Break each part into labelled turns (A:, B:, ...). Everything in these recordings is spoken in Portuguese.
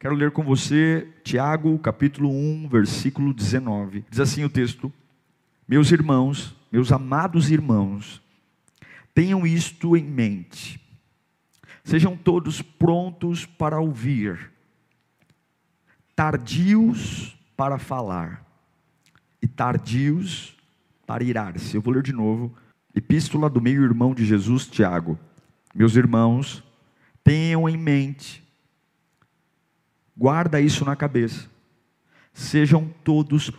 A: Quero ler com você Tiago, capítulo 1, versículo 19. Diz assim o texto: Meus irmãos, meus amados irmãos, tenham isto em mente. Sejam todos prontos para ouvir, tardios para falar e tardios para irar-se. Eu vou ler de novo. Epístola do meio-irmão de Jesus, Tiago. Meus irmãos, tenham em mente Guarda isso na cabeça. Sejam todos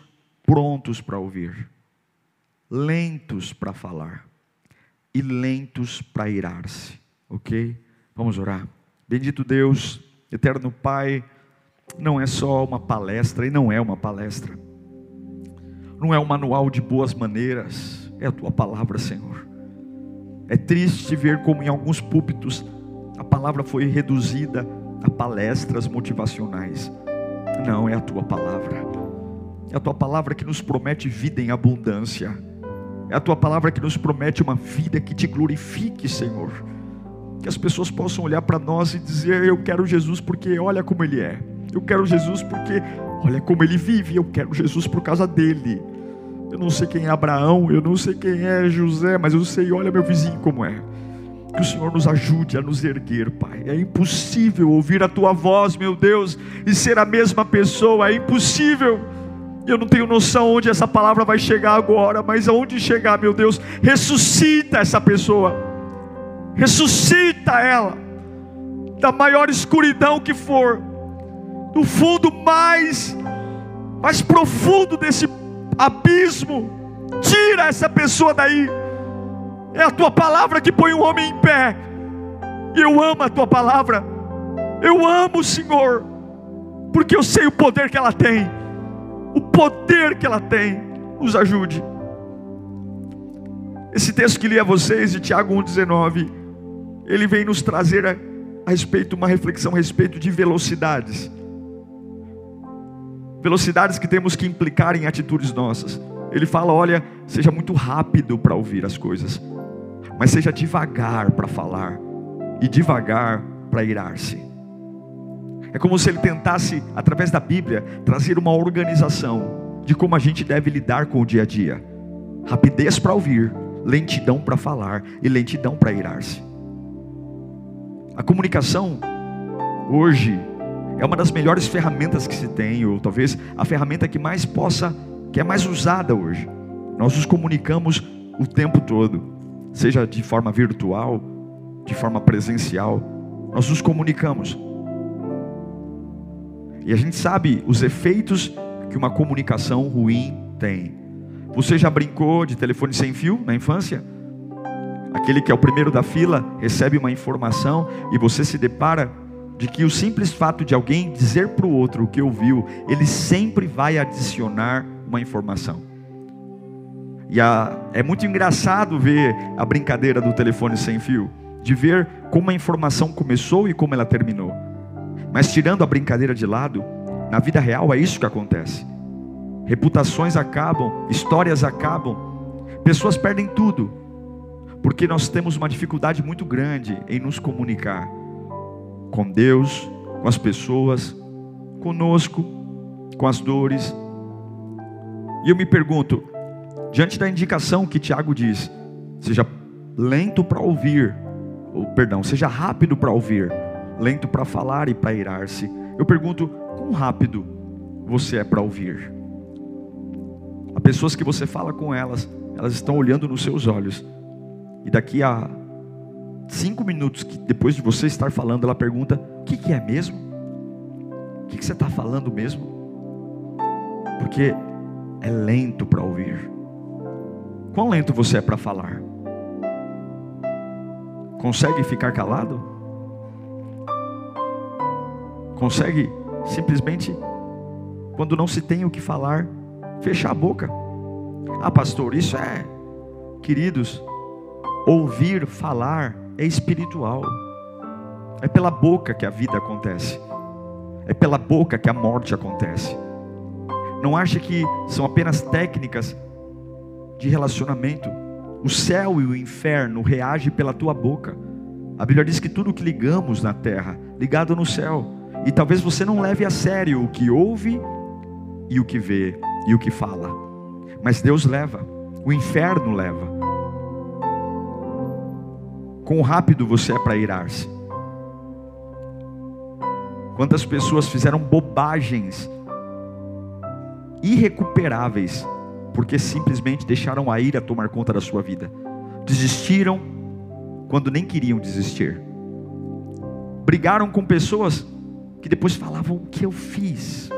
A: prontos para ouvir, lentos para falar e lentos para irar-se, ok? Vamos orar. Bendito Deus, eterno Pai, não é só uma palestra e não é uma palestra, não é um manual de boas maneiras, é a tua palavra, Senhor. É triste ver como em alguns púlpitos a palavra foi reduzida a palestras motivacionais. Não, é a tua palavra. É a tua palavra que nos promete vida em abundância. É a tua palavra que nos promete uma vida que te glorifique, Senhor. Que as pessoas possam olhar para nós e dizer: Eu quero Jesus porque olha como Ele é. Eu quero Jesus porque olha como Ele vive. Eu quero Jesus por causa dele. Eu não sei quem é Abraão, eu não sei quem é José, mas eu sei, olha meu vizinho como é. Que o Senhor nos ajude a nos erguer, Pai. É impossível ouvir a tua voz, meu Deus, e ser a mesma pessoa, é impossível. Eu não tenho noção onde essa palavra vai chegar agora, mas aonde chegar, meu Deus, ressuscita essa pessoa, ressuscita ela, da maior escuridão que for, do fundo mais, mais profundo desse abismo, tira essa pessoa daí é a tua palavra que põe o um homem em pé. E eu amo a tua palavra. Eu amo, Senhor, porque eu sei o poder que ela tem. O poder que ela tem. Nos ajude. Esse texto que li a vocês de Tiago 1,19, ele vem nos trazer a, a respeito, uma reflexão a respeito de velocidades. Velocidades que temos que implicar em atitudes nossas. Ele fala: olha, seja muito rápido para ouvir as coisas mas seja devagar para falar e devagar para irar-se. É como se ele tentasse, através da Bíblia, trazer uma organização de como a gente deve lidar com o dia a dia: rapidez para ouvir, lentidão para falar e lentidão para irar-se. A comunicação, hoje, é uma das melhores ferramentas que se tem, ou talvez a ferramenta que mais possa, que é mais usada hoje. Nós nos comunicamos o tempo todo seja de forma virtual, de forma presencial, nós nos comunicamos. E a gente sabe os efeitos que uma comunicação ruim tem. Você já brincou de telefone sem fio na infância? Aquele que é o primeiro da fila recebe uma informação e você se depara de que o simples fato de alguém dizer para o outro o que ouviu, ele sempre vai adicionar uma informação. E a, é muito engraçado ver a brincadeira do telefone sem fio, de ver como a informação começou e como ela terminou. Mas tirando a brincadeira de lado, na vida real é isso que acontece. Reputações acabam, histórias acabam, pessoas perdem tudo, porque nós temos uma dificuldade muito grande em nos comunicar com Deus, com as pessoas, conosco, com as dores. E eu me pergunto, diante da indicação que Tiago diz, seja lento para ouvir, ou perdão, seja rápido para ouvir, lento para falar e para irar-se. Eu pergunto, quão rápido você é para ouvir? Há pessoas que você fala com elas, elas estão olhando nos seus olhos, e daqui a cinco minutos que depois de você estar falando, ela pergunta: o que, que é mesmo? O que, que você está falando mesmo? Porque é lento para ouvir. Quão lento você é para falar? Consegue ficar calado? Consegue simplesmente, quando não se tem o que falar, fechar a boca. Ah, pastor, isso é, queridos, ouvir falar é espiritual. É pela boca que a vida acontece. É pela boca que a morte acontece. Não ache que são apenas técnicas de relacionamento. O céu e o inferno reagem pela tua boca. A Bíblia diz que tudo que ligamos na terra, ligado no céu. E talvez você não leve a sério o que ouve e o que vê e o que fala. Mas Deus leva, o inferno leva. Quão rápido você é para irar-se. Quantas pessoas fizeram bobagens irrecuperáveis porque simplesmente deixaram a ira tomar conta da sua vida. Desistiram quando nem queriam desistir. Brigaram com pessoas que depois falavam o que eu fiz.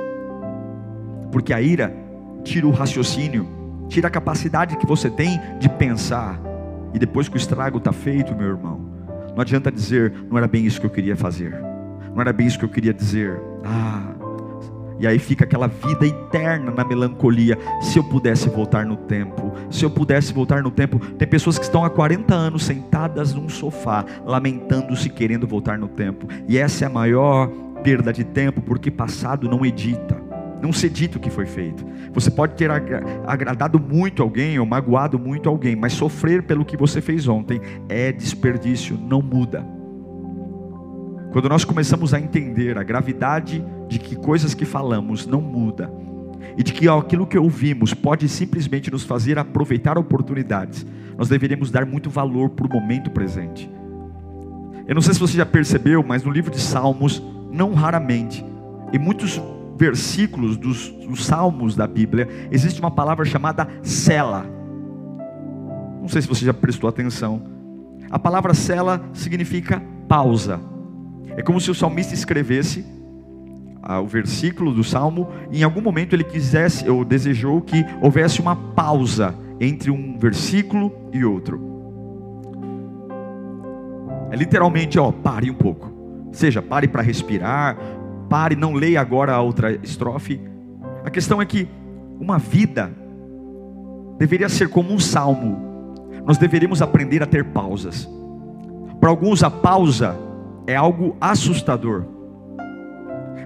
A: Porque a ira tira o raciocínio, tira a capacidade que você tem de pensar. E depois que o estrago está feito, meu irmão, não adianta dizer, não era bem isso que eu queria fazer. Não era bem isso que eu queria dizer. Ah, e aí fica aquela vida eterna na melancolia. Se eu pudesse voltar no tempo, se eu pudesse voltar no tempo. Tem pessoas que estão há 40 anos sentadas num sofá, lamentando-se, querendo voltar no tempo. E essa é a maior perda de tempo, porque passado não edita. Não se edita o que foi feito. Você pode ter agradado muito alguém ou magoado muito alguém, mas sofrer pelo que você fez ontem é desperdício, não muda. Quando nós começamos a entender a gravidade de que coisas que falamos não muda e de que aquilo que ouvimos pode simplesmente nos fazer aproveitar oportunidades, nós deveríamos dar muito valor para o momento presente. Eu não sei se você já percebeu, mas no livro de Salmos, não raramente, em muitos versículos dos, dos Salmos da Bíblia, existe uma palavra chamada cela. Não sei se você já prestou atenção. A palavra cela significa pausa. É como se o salmista escrevesse ah, o versículo do salmo, e em algum momento ele quisesse ou desejou que houvesse uma pausa entre um versículo e outro. É literalmente, ó, pare um pouco. Seja, pare para respirar, pare, não leia agora a outra estrofe. A questão é que uma vida deveria ser como um salmo. Nós deveríamos aprender a ter pausas. Para alguns a pausa é algo assustador.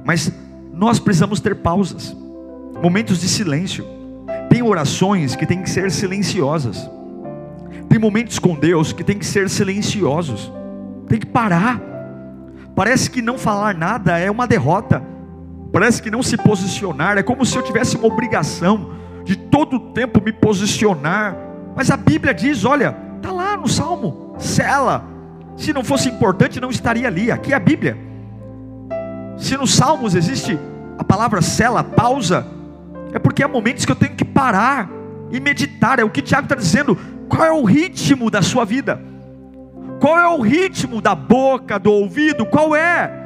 A: Mas nós precisamos ter pausas, momentos de silêncio. Tem orações que têm que ser silenciosas. Tem momentos com Deus que tem que ser silenciosos. Tem que parar. Parece que não falar nada é uma derrota. Parece que não se posicionar é como se eu tivesse uma obrigação de todo o tempo me posicionar. Mas a Bíblia diz, olha, está lá no Salmo, cela se não fosse importante, não estaria ali. Aqui é a Bíblia. Se nos Salmos existe a palavra cela, pausa, é porque há momentos que eu tenho que parar e meditar. É o que Tiago está dizendo. Qual é o ritmo da sua vida? Qual é o ritmo da boca, do ouvido? Qual é?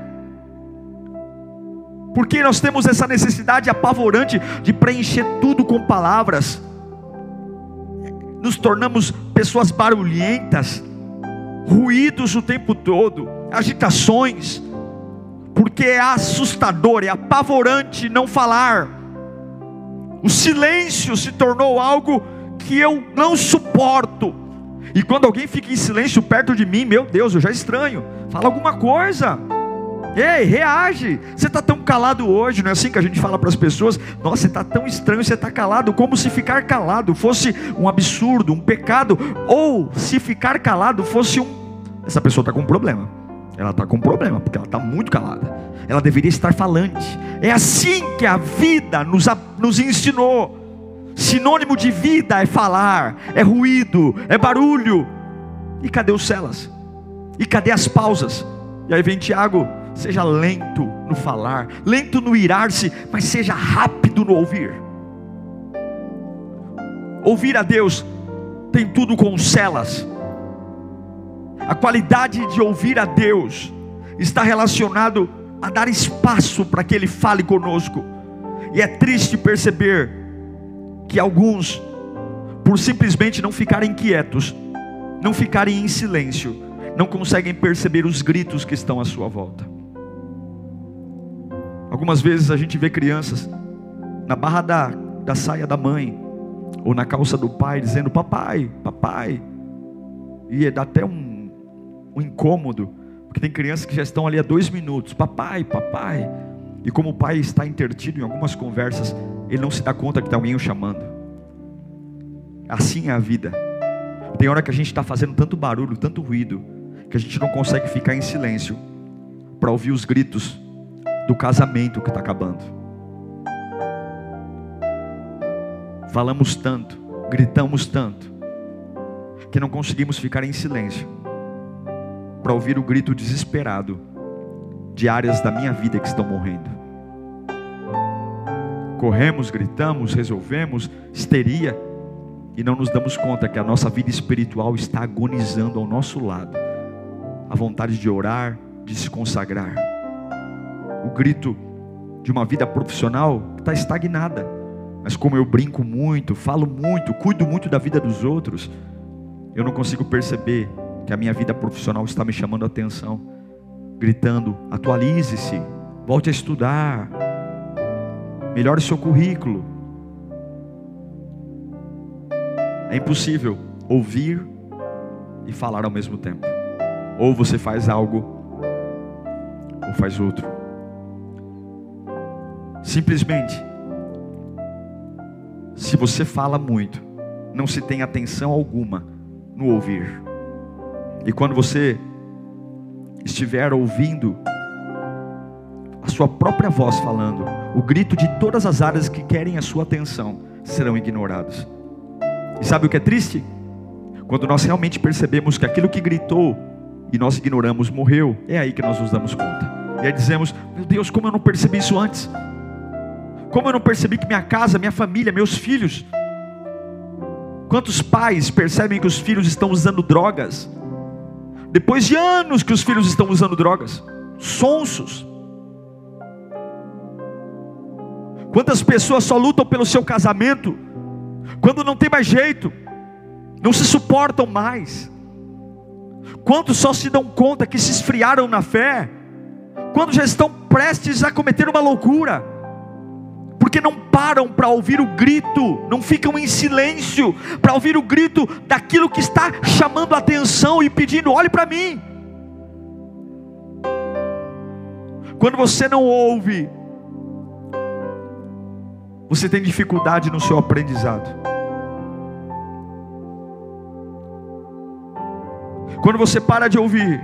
A: Porque nós temos essa necessidade apavorante de preencher tudo com palavras. Nos tornamos pessoas barulhentas, ruídos o tempo todo, agitações, porque é assustador, é apavorante não falar. O silêncio se tornou algo que eu não suporto. E quando alguém fica em silêncio perto de mim, meu Deus, eu já estranho. Fala alguma coisa. Ei, reage. Você está tão calado hoje, não é assim que a gente fala para as pessoas? Nossa, você está tão estranho, você está calado, como se ficar calado fosse um absurdo, um pecado, ou se ficar calado fosse um essa pessoa está com um problema. Ela está com um problema, porque ela está muito calada. Ela deveria estar falante. É assim que a vida nos, nos ensinou. Sinônimo de vida é falar, é ruído, é barulho. E cadê os celas? E cadê as pausas? E aí vem Tiago, seja lento no falar, lento no irar-se, mas seja rápido no ouvir. Ouvir a Deus tem tudo com celas a qualidade de ouvir a Deus está relacionado a dar espaço para que Ele fale conosco. E é triste perceber que alguns, por simplesmente não ficarem quietos, não ficarem em silêncio, não conseguem perceber os gritos que estão à sua volta. Algumas vezes a gente vê crianças na barra da, da saia da mãe, ou na calça do pai, dizendo: Papai, papai. E dá até um, um incômodo, porque tem crianças que já estão ali há dois minutos: Papai, papai. E como o pai está intertido em algumas conversas, ele não se dá conta que tem alguém o chamando. Assim é a vida. Tem hora que a gente está fazendo tanto barulho, tanto ruído, que a gente não consegue ficar em silêncio para ouvir os gritos do casamento que está acabando. Falamos tanto, gritamos tanto, que não conseguimos ficar em silêncio para ouvir o grito desesperado de áreas da minha vida que estão morrendo. Corremos, gritamos, resolvemos, histeria, e não nos damos conta que a nossa vida espiritual está agonizando ao nosso lado. A vontade de orar, de se consagrar. O grito de uma vida profissional está estagnada. Mas como eu brinco muito, falo muito, cuido muito da vida dos outros, eu não consigo perceber que a minha vida profissional está me chamando a atenção, gritando: atualize-se, volte a estudar, melhore seu currículo, É impossível ouvir e falar ao mesmo tempo. Ou você faz algo, ou faz outro. Simplesmente, se você fala muito, não se tem atenção alguma no ouvir. E quando você estiver ouvindo a sua própria voz falando, o grito de todas as áreas que querem a sua atenção serão ignorados. E sabe o que é triste? Quando nós realmente percebemos que aquilo que gritou e nós ignoramos morreu, é aí que nós nos damos conta. E aí dizemos: Meu Deus, como eu não percebi isso antes? Como eu não percebi que minha casa, minha família, meus filhos. Quantos pais percebem que os filhos estão usando drogas? Depois de anos que os filhos estão usando drogas, sonsos. Quantas pessoas só lutam pelo seu casamento quando não tem mais jeito, não se suportam mais. Quantos só se dão conta que se esfriaram na fé, quando já estão prestes a cometer uma loucura, porque não param para ouvir o grito, não ficam em silêncio para ouvir o grito daquilo que está chamando a atenção e pedindo: olhe para mim. Quando você não ouve, você tem dificuldade no seu aprendizado. Quando você para de ouvir,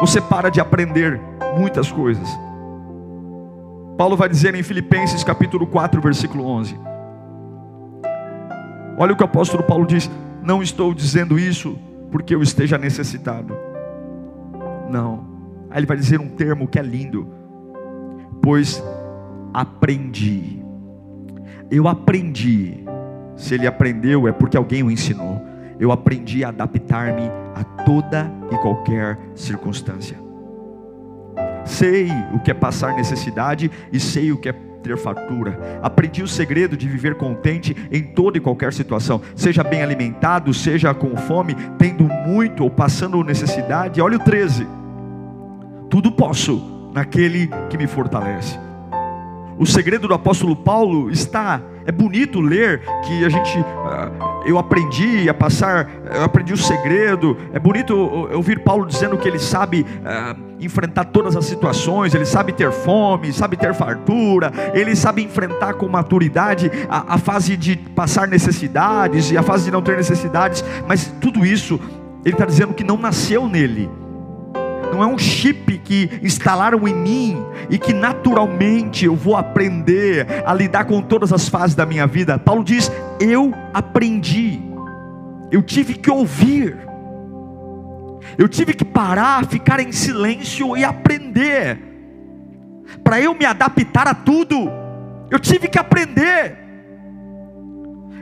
A: você para de aprender muitas coisas. Paulo vai dizer em Filipenses capítulo 4, versículo 11. Olha o que o apóstolo Paulo diz: Não estou dizendo isso porque eu esteja necessitado. Não. Aí ele vai dizer um termo que é lindo. Pois aprendi eu aprendi. Se ele aprendeu, é porque alguém o ensinou. Eu aprendi a adaptar-me a toda e qualquer circunstância. Sei o que é passar necessidade e sei o que é ter fartura. Aprendi o segredo de viver contente em toda e qualquer situação, seja bem alimentado, seja com fome, tendo muito ou passando necessidade. Olha o 13. Tudo posso naquele que me fortalece. O segredo do apóstolo Paulo está, é bonito ler que a gente, ah, eu aprendi a passar, eu aprendi o segredo. É bonito ouvir Paulo dizendo que ele sabe uh, enfrentar todas as situações, ele sabe ter fome, sabe ter fartura, ele sabe enfrentar com maturidade a, a fase de passar necessidades e a fase de não ter necessidades. Mas tudo isso, ele está dizendo que não nasceu nele não é um chip que instalaram em mim e que naturalmente eu vou aprender a lidar com todas as fases da minha vida. Paulo diz: Eu aprendi, eu tive que ouvir, eu tive que parar, ficar em silêncio e aprender, para eu me adaptar a tudo, eu tive que aprender.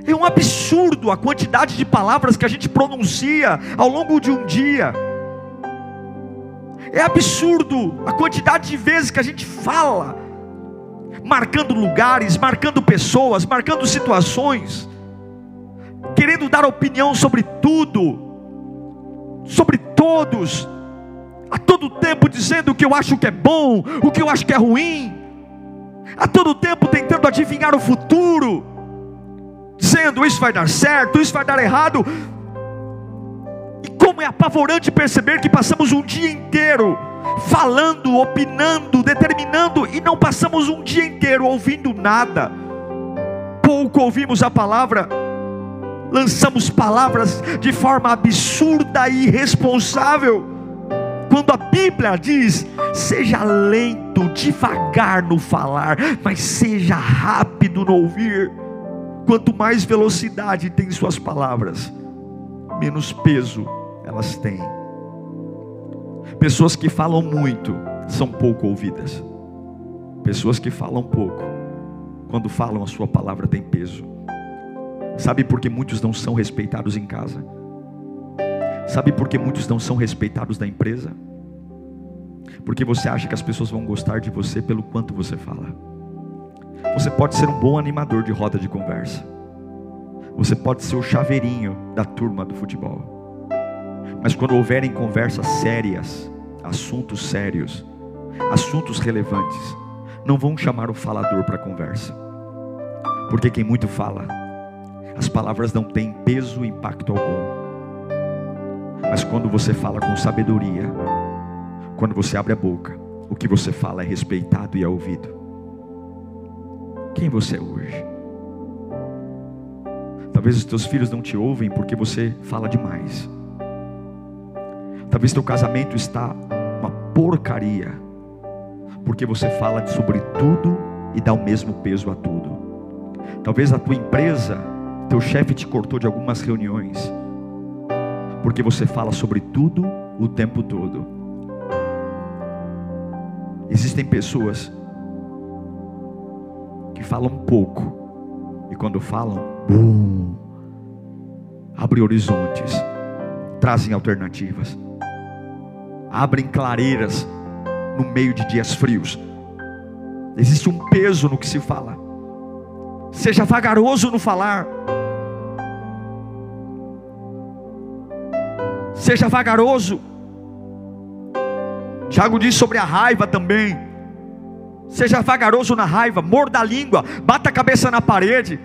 A: É um absurdo a quantidade de palavras que a gente pronuncia ao longo de um dia. É absurdo a quantidade de vezes que a gente fala, marcando lugares, marcando pessoas, marcando situações, querendo dar opinião sobre tudo, sobre todos, a todo tempo dizendo o que eu acho que é bom, o que eu acho que é ruim. a todo tempo tentando adivinhar o futuro, dizendo isso vai dar certo, isso vai dar errado. Como é apavorante perceber que passamos um dia inteiro falando, opinando, determinando e não passamos um dia inteiro ouvindo nada. Pouco ouvimos a palavra, lançamos palavras de forma absurda e irresponsável. Quando a Bíblia diz: seja lento, devagar no falar, mas seja rápido no ouvir. Quanto mais velocidade tem suas palavras, menos peso elas têm. Pessoas que falam muito são pouco ouvidas. Pessoas que falam pouco, quando falam a sua palavra tem peso. Sabe por que muitos não são respeitados em casa? Sabe por que muitos não são respeitados na empresa? Porque você acha que as pessoas vão gostar de você pelo quanto você fala. Você pode ser um bom animador de roda de conversa. Você pode ser o chaveirinho da turma do futebol. Mas quando houverem conversas sérias, assuntos sérios, assuntos relevantes, não vão chamar o falador para conversa. Porque quem muito fala, as palavras não têm peso e impacto algum. Mas quando você fala com sabedoria, quando você abre a boca, o que você fala é respeitado e é ouvido. Quem você é hoje? Talvez os teus filhos não te ouvem porque você fala demais. Talvez teu casamento está uma porcaria porque você fala sobre tudo e dá o mesmo peso a tudo. Talvez a tua empresa, teu chefe te cortou de algumas reuniões porque você fala sobre tudo o tempo todo. Existem pessoas que falam pouco e quando falam, bum, abrem horizontes, trazem alternativas, abrem clareiras no meio de dias frios. Existe um peso no que se fala. Seja vagaroso no falar. seja vagaroso. Tiago diz sobre a raiva também. Seja vagaroso na raiva, morda a língua, bata a cabeça na parede,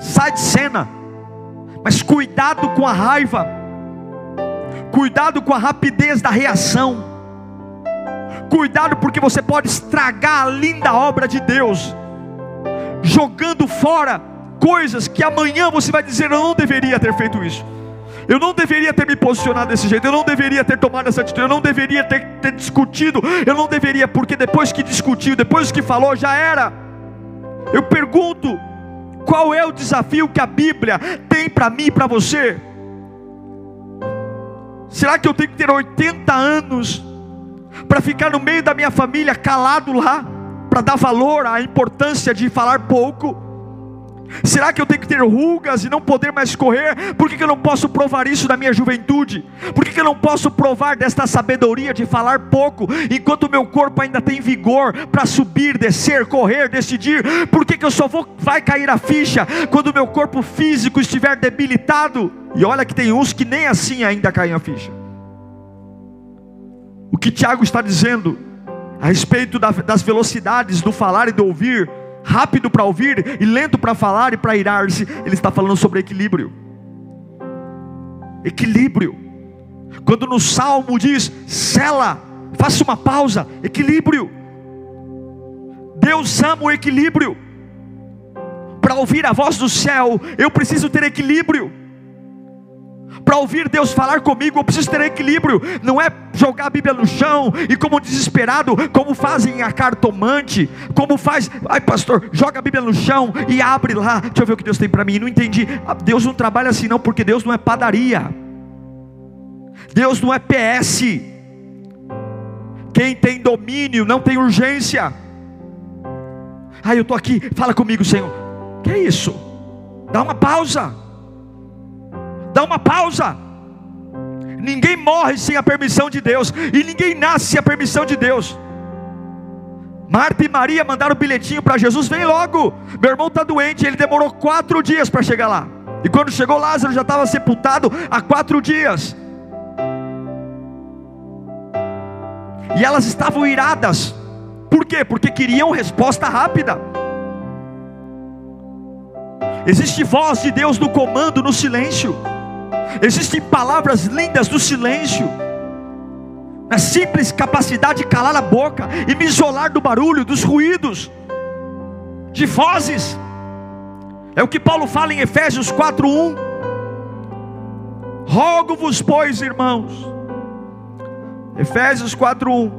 A: sai de cena. Mas cuidado com a raiva, cuidado com a rapidez da reação, cuidado porque você pode estragar a linda obra de Deus, jogando fora coisas que amanhã você vai dizer: Eu não deveria ter feito isso. Eu não deveria ter me posicionado desse jeito, eu não deveria ter tomado essa atitude, eu não deveria ter, ter discutido, eu não deveria, porque depois que discutiu, depois que falou, já era. Eu pergunto, qual é o desafio que a Bíblia tem para mim e para você? Será que eu tenho que ter 80 anos para ficar no meio da minha família calado lá, para dar valor à importância de falar pouco? Será que eu tenho que ter rugas e não poder mais correr? Por que, que eu não posso provar isso na minha juventude? Por que, que eu não posso provar desta sabedoria de falar pouco, enquanto meu corpo ainda tem vigor para subir, descer, correr, decidir? Por que, que eu só vou vai cair a ficha quando meu corpo físico estiver debilitado? E olha que tem uns que nem assim ainda caem a ficha. O que Tiago está dizendo a respeito das velocidades do falar e do ouvir rápido para ouvir e lento para falar e para irar-se. Ele está falando sobre equilíbrio. Equilíbrio. Quando no salmo diz, cela, faça uma pausa, equilíbrio. Deus ama o equilíbrio. Para ouvir a voz do céu, eu preciso ter equilíbrio. Para ouvir Deus falar comigo, eu preciso ter equilíbrio. Não é jogar a Bíblia no chão e como desesperado, como fazem a cartomante, como faz, ai pastor, joga a Bíblia no chão e abre lá. Deixa eu ver o que Deus tem para mim. Não entendi. Ah, Deus não trabalha assim não, porque Deus não é padaria. Deus não é PS. Quem tem domínio não tem urgência. Ai, eu estou aqui, fala comigo, Senhor. Que é isso? Dá uma pausa. Dá uma pausa. Ninguém morre sem a permissão de Deus, e ninguém nasce sem a permissão de Deus. Marta e Maria mandaram o bilhetinho para Jesus: vem logo, meu irmão está doente. Ele demorou quatro dias para chegar lá, e quando chegou Lázaro já estava sepultado há quatro dias. E elas estavam iradas, Por quê? Porque queriam resposta rápida. Existe voz de Deus no comando, no silêncio. Existem palavras lindas do silêncio. Na simples capacidade de calar a boca e me isolar do barulho, dos ruídos, de vozes. É o que Paulo fala em Efésios 4:1. Rogo-vos, pois, irmãos. Efésios 4:1.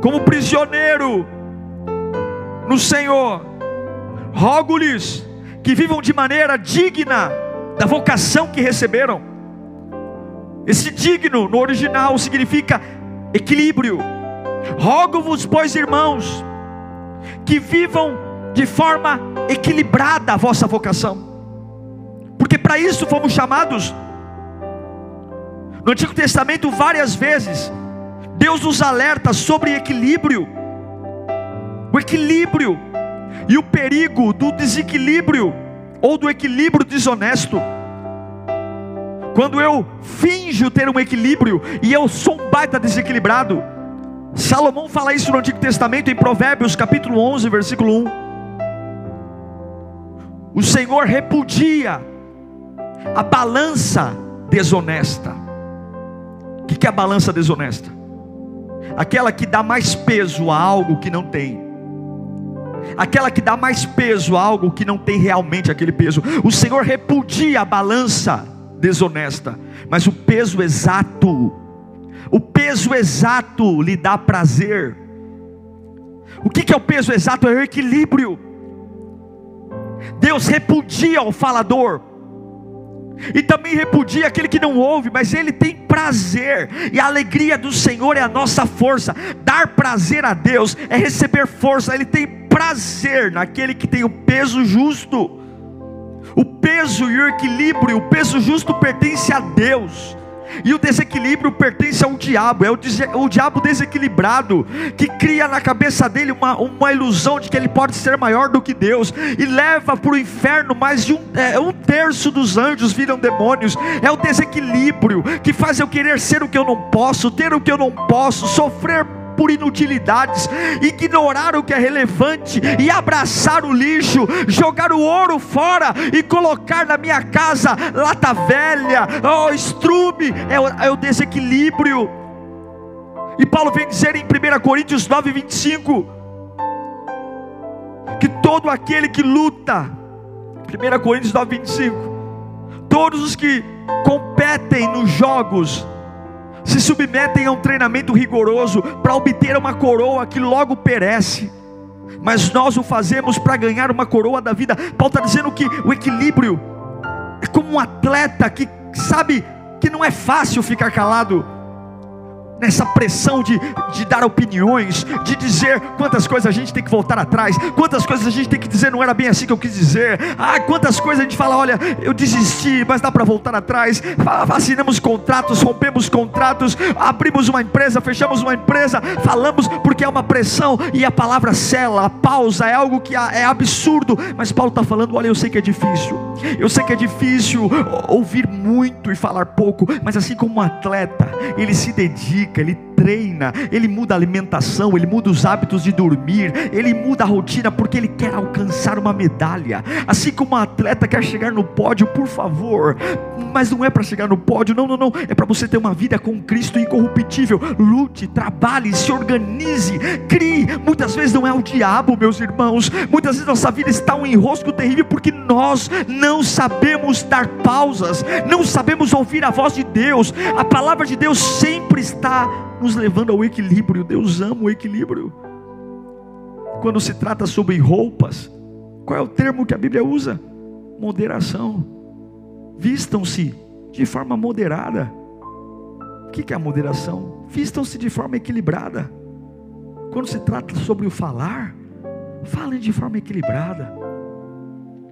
A: Como prisioneiro no Senhor, rogo-lhes que vivam de maneira digna da vocação que receberam. Esse digno no original significa equilíbrio. Rogo-vos, pois, irmãos, que vivam de forma equilibrada a vossa vocação, porque para isso fomos chamados. No Antigo Testamento, várias vezes, Deus nos alerta sobre equilíbrio, o equilíbrio e o perigo do desequilíbrio ou do equilíbrio desonesto. Quando eu finjo ter um equilíbrio e eu sou um baita desequilibrado. Salomão fala isso no Antigo Testamento em Provérbios capítulo 11, versículo 1. O Senhor repudia a balança desonesta. O que é a balança desonesta? Aquela que dá mais peso a algo que não tem aquela que dá mais peso a algo que não tem realmente aquele peso. O Senhor repudia a balança desonesta, mas o peso exato, o peso exato lhe dá prazer. O que é o peso exato? É o equilíbrio. Deus repudia o falador, e também repudia aquele que não ouve, mas ele tem prazer, e a alegria do Senhor é a nossa força. Dar prazer a Deus é receber força, ele tem prazer naquele que tem o peso justo. O peso e o equilíbrio, o peso justo pertence a Deus. E o desequilíbrio pertence ao diabo, é o, o, diabo desequilibrado, que cria na cabeça dele uma, uma ilusão de que ele pode ser maior do que Deus, e leva para o inferno mais de um, é, um terço dos anjos viram demônios. É o desequilíbrio que faz eu querer ser o que eu não posso, ter o que eu não posso, sofrer por inutilidades, ignorar o que é relevante e abraçar o lixo, jogar o ouro fora e colocar na minha casa lata velha, oh, estrume, é o, é o desequilíbrio. E Paulo vem dizer em 1 Coríntios 9, 25: que todo aquele que luta, 1 Coríntios 9, 25, todos os que competem nos jogos, se submetem a um treinamento rigoroso para obter uma coroa que logo perece. Mas nós o fazemos para ganhar uma coroa da vida. Paulo está dizendo que o equilíbrio é como um atleta que sabe que não é fácil ficar calado nessa pressão de, de dar opiniões, de dizer quantas coisas a gente tem que voltar atrás, quantas coisas a gente tem que dizer, não era bem assim que eu quis dizer, ah, quantas coisas a gente fala, olha, eu desisti, mas dá para voltar atrás, assinamos contratos, rompemos contratos, abrimos uma empresa, fechamos uma empresa, falamos porque é uma pressão e a palavra cela, a pausa é algo que é absurdo, mas Paulo está falando, olha, eu sei que é difícil, eu sei que é difícil ouvir muito e falar pouco, mas assim como um atleta, ele se dedica ele treina, ele muda a alimentação, ele muda os hábitos de dormir, ele muda a rotina porque ele quer alcançar uma medalha. Assim como um atleta quer chegar no pódio, por favor, mas não é para chegar no pódio, não, não, não, é para você ter uma vida com Cristo incorruptível. Lute, trabalhe, se organize, crie. Muitas vezes não é o diabo, meus irmãos, muitas vezes nossa vida está um enrosco terrível porque nós não sabemos dar pausas, não sabemos ouvir a voz de Deus. A palavra de Deus sempre está nos levando ao equilíbrio. Deus ama o equilíbrio. Quando se trata sobre roupas, qual é o termo que a Bíblia usa? Moderação. Vistam-se de forma moderada. O que é a moderação? Vistam-se de forma equilibrada. Quando se trata sobre o falar, falem de forma equilibrada.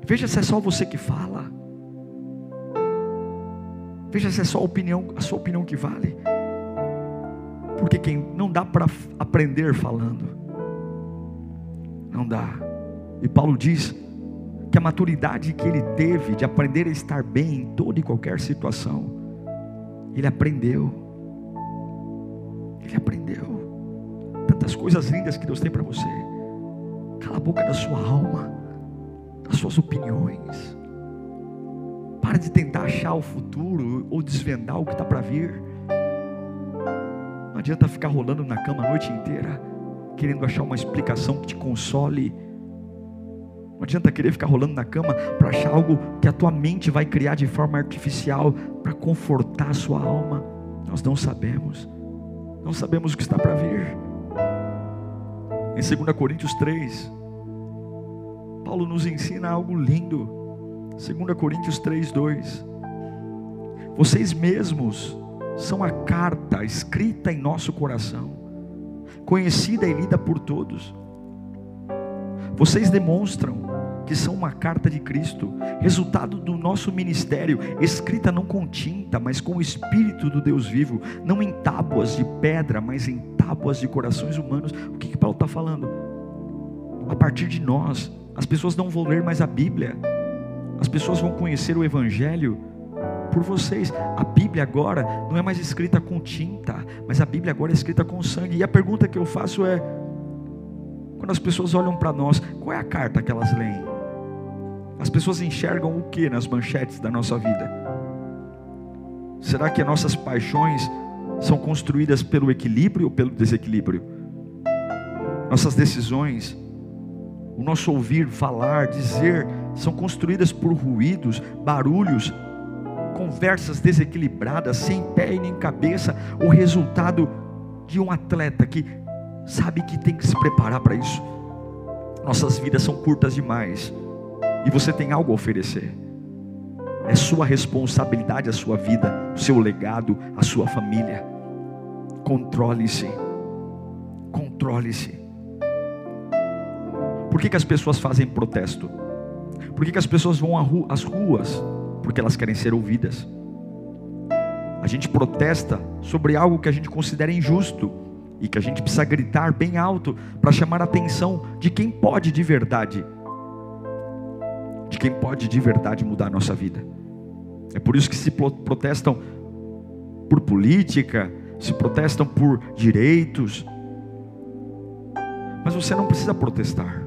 A: Veja se é só você que fala. Veja se é só a opinião, a sua opinião que vale. Porque quem não dá para aprender falando. Não dá. E Paulo diz que a maturidade que ele teve de aprender a estar bem em toda e qualquer situação, ele aprendeu. Ele aprendeu. tantas coisas lindas que Deus tem para você. Cala a boca da sua alma, das suas opiniões. Para de tentar achar o futuro ou desvendar o que está para vir. Não adianta ficar rolando na cama a noite inteira, querendo achar uma explicação que te console. Não adianta querer ficar rolando na cama para achar algo que a tua mente vai criar de forma artificial para confortar a sua alma. Nós não sabemos. Não sabemos o que está para vir. Em 2 Coríntios 3, Paulo nos ensina algo lindo. 2 Coríntios 3, 2. Vocês mesmos são a carta escrita em nosso coração, conhecida e lida por todos. Vocês demonstram que são uma carta de Cristo, resultado do nosso ministério, escrita não com tinta, mas com o Espírito do Deus vivo, não em tábuas de pedra, mas em tábuas de corações humanos. O que, que Paulo está falando? A partir de nós, as pessoas não vão ler mais a Bíblia, as pessoas vão conhecer o Evangelho por vocês. A Bíblia agora não é mais escrita com tinta, mas a Bíblia agora é escrita com sangue. E a pergunta que eu faço é: quando as pessoas olham para nós, qual é a carta que elas leem? As pessoas enxergam o que nas manchetes da nossa vida? Será que as nossas paixões são construídas pelo equilíbrio ou pelo desequilíbrio? Nossas decisões, o nosso ouvir, falar, dizer, são construídas por ruídos, barulhos, conversas desequilibradas, sem pé e nem cabeça, o resultado de um atleta que sabe que tem que se preparar para isso. Nossas vidas são curtas demais e você tem algo a oferecer. É sua responsabilidade a sua vida, o seu legado, a sua família. Controle-se. Controle-se. Por que, que as pessoas fazem protesto? Por que, que as pessoas vão às ruas? Porque elas querem ser ouvidas. A gente protesta sobre algo que a gente considera injusto e que a gente precisa gritar bem alto para chamar a atenção de quem pode de verdade de quem pode de verdade mudar a nossa vida. É por isso que se protestam por política, se protestam por direitos. Mas você não precisa protestar.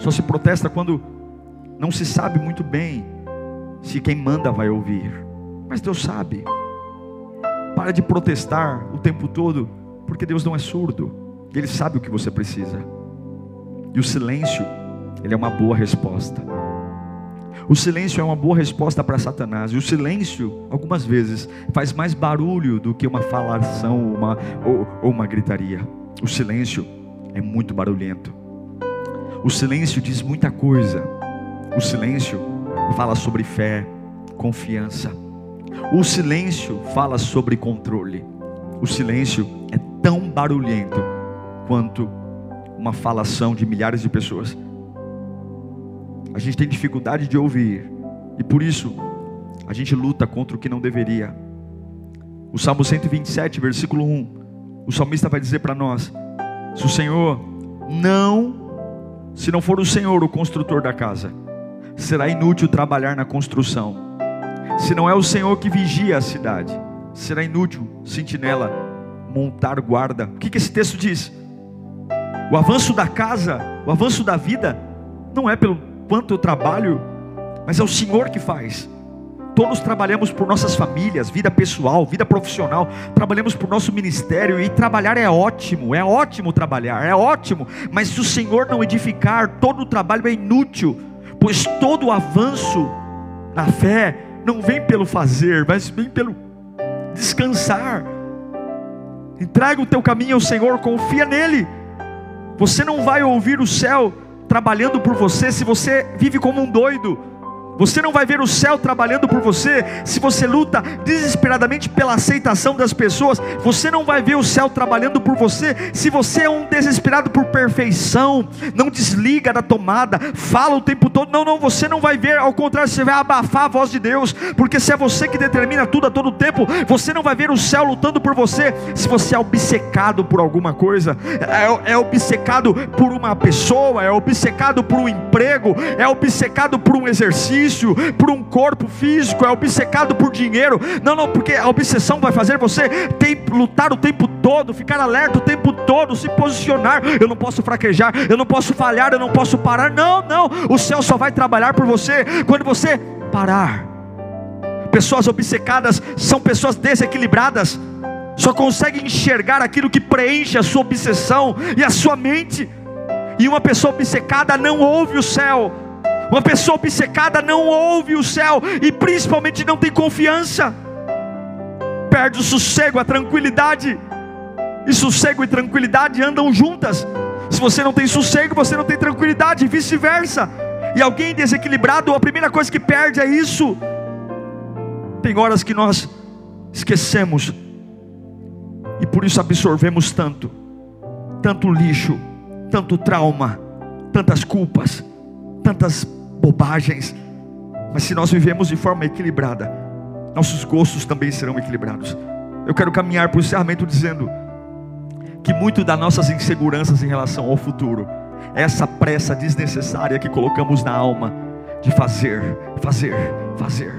A: Só se protesta quando não se sabe muito bem se quem manda vai ouvir. Mas Deus sabe. Para de protestar o tempo todo, porque Deus não é surdo. Ele sabe o que você precisa. E o silêncio, ele é uma boa resposta. O silêncio é uma boa resposta para Satanás. E o silêncio, algumas vezes, faz mais barulho do que uma falação uma, ou, ou uma gritaria. O silêncio é muito barulhento. O silêncio diz muita coisa. O silêncio fala sobre fé, confiança. O silêncio fala sobre controle. O silêncio é tão barulhento quanto uma falação de milhares de pessoas. A gente tem dificuldade de ouvir, e por isso a gente luta contra o que não deveria. O Salmo 127, versículo 1, o salmista vai dizer para nós: se o Senhor não, se não for o Senhor o construtor da casa, será inútil trabalhar na construção. Se não é o Senhor que vigia a cidade, será inútil sentinela montar guarda. O que, que esse texto diz? O avanço da casa, o avanço da vida, não é pelo quanto eu trabalho, mas é o Senhor que faz. Todos trabalhamos por nossas famílias, vida pessoal, vida profissional, trabalhamos por nosso ministério e trabalhar é ótimo, é ótimo trabalhar, é ótimo, mas se o Senhor não edificar, todo o trabalho é inútil, pois todo o avanço na fé não vem pelo fazer, mas vem pelo descansar. Entrega o teu caminho ao Senhor, confia nele. Você não vai ouvir o céu trabalhando por você se você vive como um doido. Você não vai ver o céu trabalhando por você se você luta desesperadamente pela aceitação das pessoas. Você não vai ver o céu trabalhando por você se você é um desesperado por perfeição. Não desliga da tomada, fala o tempo todo. Não, não, você não vai ver. Ao contrário, você vai abafar a voz de Deus, porque se é você que determina tudo a todo tempo, você não vai ver o céu lutando por você. Se você é obcecado por alguma coisa, é, é obcecado por uma pessoa, é obcecado por um emprego, é obcecado por um exercício vício, por um corpo físico, é obcecado por dinheiro. Não, não, porque a obsessão vai fazer você ter, lutar o tempo todo, ficar alerta o tempo todo, se posicionar. Eu não posso fraquejar, eu não posso falhar, eu não posso parar. Não, não, o céu só vai trabalhar por você quando você parar. Pessoas obcecadas são pessoas desequilibradas, só conseguem enxergar aquilo que preenche a sua obsessão e a sua mente. E uma pessoa obcecada não ouve o céu. Uma pessoa obcecada não ouve o céu e principalmente não tem confiança. Perde o sossego, a tranquilidade. E sossego e tranquilidade andam juntas. Se você não tem sossego, você não tem tranquilidade, e vice-versa. E alguém desequilibrado, a primeira coisa que perde é isso. Tem horas que nós esquecemos e por isso absorvemos tanto, tanto lixo, tanto trauma, tantas culpas, tantas bobagens. Mas se nós vivemos de forma equilibrada, nossos gostos também serão equilibrados. Eu quero caminhar para o encerramento dizendo que muito das nossas inseguranças em relação ao futuro é essa pressa desnecessária que colocamos na alma de fazer, fazer, fazer.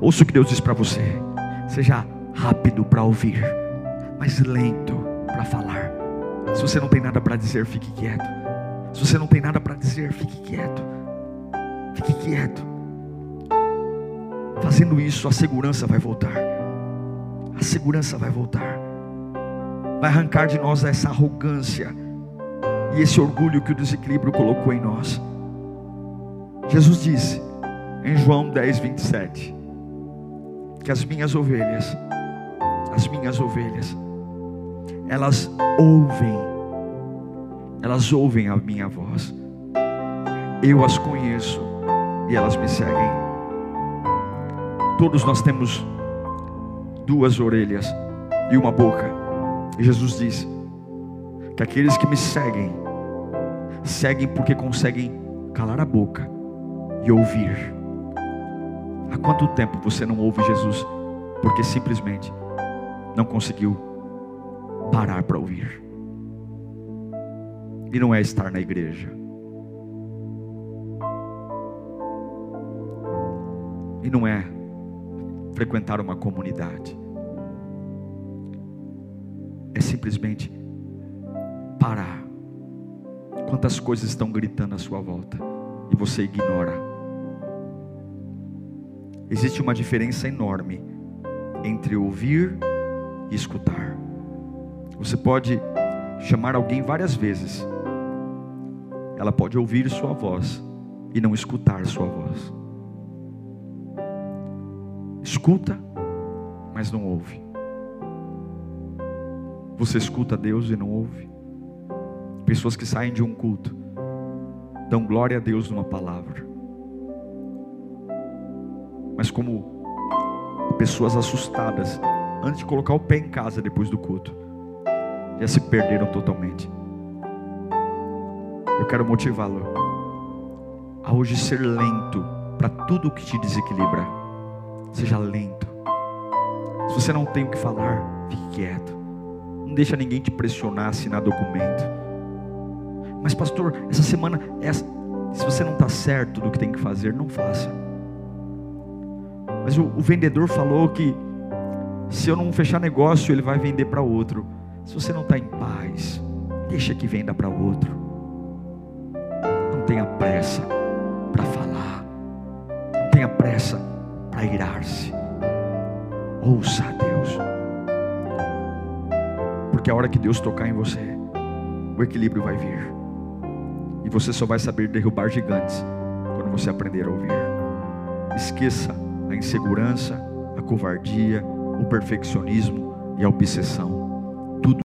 A: Ouça o que Deus diz para você. Seja rápido para ouvir, mas lento para falar. Se você não tem nada para dizer, fique quieto. Se você não tem nada para dizer, fique quieto. Fique quieto. Fazendo isso, a segurança vai voltar. A segurança vai voltar. Vai arrancar de nós essa arrogância e esse orgulho que o desequilíbrio colocou em nós. Jesus disse em João 10, 27 que as minhas ovelhas, as minhas ovelhas, elas ouvem, elas ouvem a minha voz, eu as conheço e elas me seguem. Todos nós temos duas orelhas e uma boca, e Jesus disse que aqueles que me seguem, seguem porque conseguem calar a boca e ouvir. Há quanto tempo você não ouve Jesus porque simplesmente não conseguiu parar para ouvir? E não é estar na igreja. E não é frequentar uma comunidade. É simplesmente parar. Quantas coisas estão gritando à sua volta e você ignora. Existe uma diferença enorme entre ouvir e escutar. Você pode chamar alguém várias vezes, ela pode ouvir sua voz e não escutar sua voz. Escuta, mas não ouve. Você escuta Deus e não ouve. Pessoas que saem de um culto, dão glória a Deus numa palavra, mas como pessoas assustadas, antes de colocar o pé em casa depois do culto, já se perderam totalmente. Eu quero motivá-lo a hoje ser lento para tudo que te desequilibra. Seja lento. Se você não tem o que falar, fique quieto. Não deixa ninguém te pressionar, assinar documento. Mas pastor, essa semana, essa, se você não está certo do que tem que fazer, não faça. Mas o, o vendedor falou que se eu não fechar negócio, ele vai vender para outro. Se você não está em paz, deixa que venda para outro. Não tenha pressa para falar. Não tenha pressa para irar-se. Ouça a Deus. Porque a hora que Deus tocar em você, o equilíbrio vai vir. E você só vai saber derrubar gigantes quando você aprender a ouvir. Esqueça a insegurança, a covardia, o perfeccionismo e a obsessão.